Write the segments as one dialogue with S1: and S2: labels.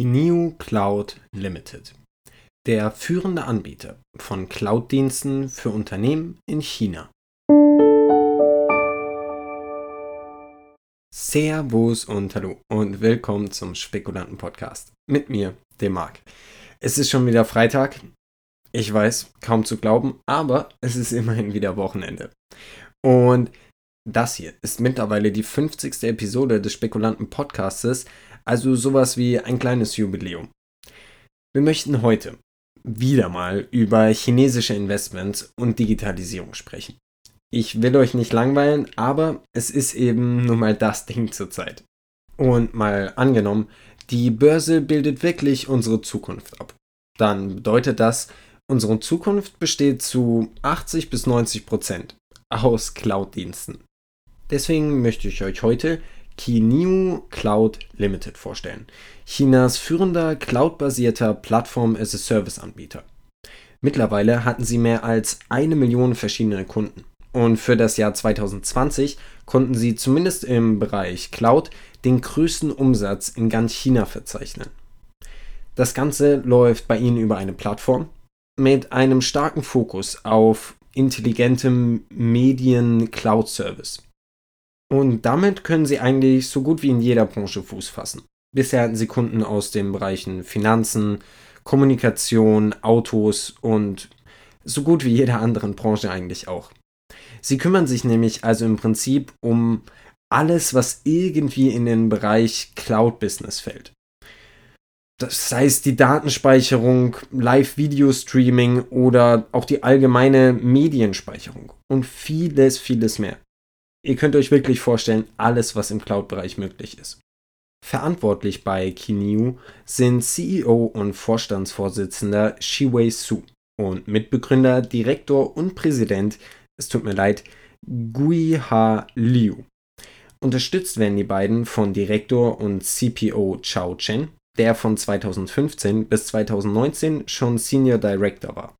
S1: Kineo Cloud Limited, der führende Anbieter von Cloud-Diensten für Unternehmen in China. Servus und hallo und willkommen zum Spekulanten Podcast mit mir, dem Marc. Es ist schon wieder Freitag. Ich weiß, kaum zu glauben, aber es ist immerhin wieder Wochenende. Und das hier ist mittlerweile die 50. Episode des Spekulanten Podcastes, also sowas wie ein kleines Jubiläum. Wir möchten heute wieder mal über chinesische Investments und Digitalisierung sprechen. Ich will euch nicht langweilen, aber es ist eben nun mal das Ding zurzeit. Und mal angenommen, die Börse bildet wirklich unsere Zukunft ab. Dann bedeutet das, unsere Zukunft besteht zu 80 bis 90 Prozent aus Cloud-Diensten. Deswegen möchte ich euch heute Kineo Cloud Limited vorstellen. Chinas führender cloudbasierter Plattform-as-a-Service-Anbieter. Mittlerweile hatten sie mehr als eine Million verschiedene Kunden. Und für das Jahr 2020 konnten sie zumindest im Bereich Cloud den größten Umsatz in ganz China verzeichnen. Das Ganze läuft bei ihnen über eine Plattform mit einem starken Fokus auf intelligentem Medien-Cloud-Service. Und damit können sie eigentlich so gut wie in jeder Branche Fuß fassen. Bisher hatten sie Kunden aus den Bereichen Finanzen, Kommunikation, Autos und so gut wie jeder anderen Branche eigentlich auch. Sie kümmern sich nämlich also im Prinzip um alles, was irgendwie in den Bereich Cloud-Business fällt. Das heißt die Datenspeicherung, Live-Video-Streaming oder auch die allgemeine Medienspeicherung und vieles, vieles mehr. Ihr könnt euch wirklich vorstellen, alles, was im Cloud-Bereich möglich ist. Verantwortlich bei Kineu sind CEO und Vorstandsvorsitzender Shiwei Su und Mitbegründer, Direktor und Präsident, es tut mir leid, Gui Ha Liu. Unterstützt werden die beiden von Direktor und CPO Chao Chen, der von 2015 bis 2019 schon Senior Director war,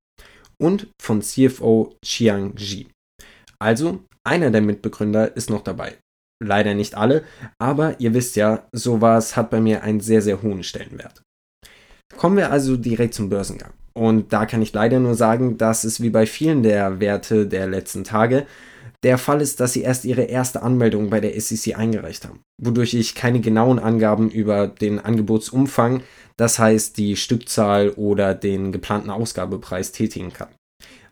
S1: und von CFO Chiang Ji. Also einer der Mitbegründer ist noch dabei. Leider nicht alle, aber ihr wisst ja, sowas hat bei mir einen sehr, sehr hohen Stellenwert. Kommen wir also direkt zum Börsengang. Und da kann ich leider nur sagen, dass es wie bei vielen der Werte der letzten Tage der Fall ist, dass sie erst ihre erste Anmeldung bei der SEC eingereicht haben, wodurch ich keine genauen Angaben über den Angebotsumfang, das heißt die Stückzahl oder den geplanten Ausgabepreis tätigen kann.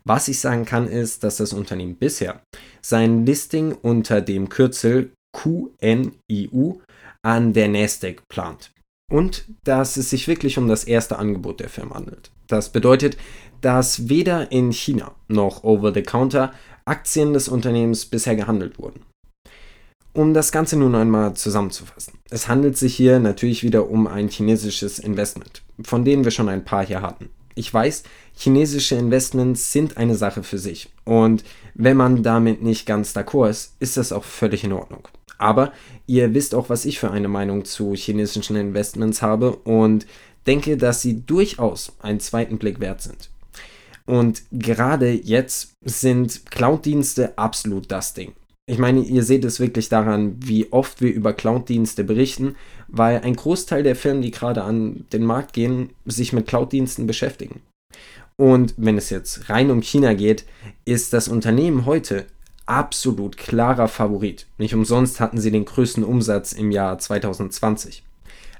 S1: Was ich sagen kann, ist, dass das Unternehmen bisher sein Listing unter dem Kürzel QNIU an der Nasdaq plant. Und dass es sich wirklich um das erste Angebot der Firma handelt. Das bedeutet, dass weder in China noch over the counter Aktien des Unternehmens bisher gehandelt wurden. Um das Ganze nun einmal zusammenzufassen. Es handelt sich hier natürlich wieder um ein chinesisches Investment, von denen wir schon ein paar hier hatten. Ich weiß, chinesische Investments sind eine Sache für sich. Und wenn man damit nicht ganz d'accord ist, ist das auch völlig in Ordnung. Aber ihr wisst auch, was ich für eine Meinung zu chinesischen Investments habe und denke, dass sie durchaus einen zweiten Blick wert sind. Und gerade jetzt sind Cloud-Dienste absolut das Ding. Ich meine, ihr seht es wirklich daran, wie oft wir über Cloud-Dienste berichten, weil ein Großteil der Firmen, die gerade an den Markt gehen, sich mit Cloud-Diensten beschäftigen. Und wenn es jetzt rein um China geht, ist das Unternehmen heute absolut klarer Favorit. Nicht umsonst hatten sie den größten Umsatz im Jahr 2020.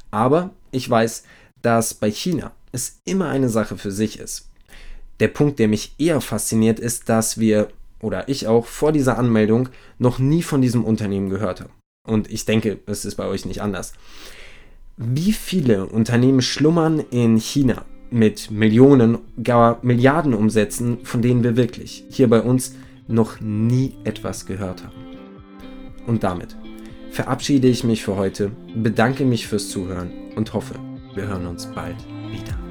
S1: Aber ich weiß, dass bei China es immer eine Sache für sich ist. Der Punkt, der mich eher fasziniert, ist, dass wir oder ich auch vor dieser Anmeldung noch nie von diesem Unternehmen gehört habe. Und ich denke, es ist bei euch nicht anders. Wie viele Unternehmen schlummern in China mit Millionen, gar Milliarden Umsätzen, von denen wir wirklich hier bei uns noch nie etwas gehört haben? Und damit verabschiede ich mich für heute, bedanke mich fürs Zuhören und hoffe, wir hören uns bald wieder.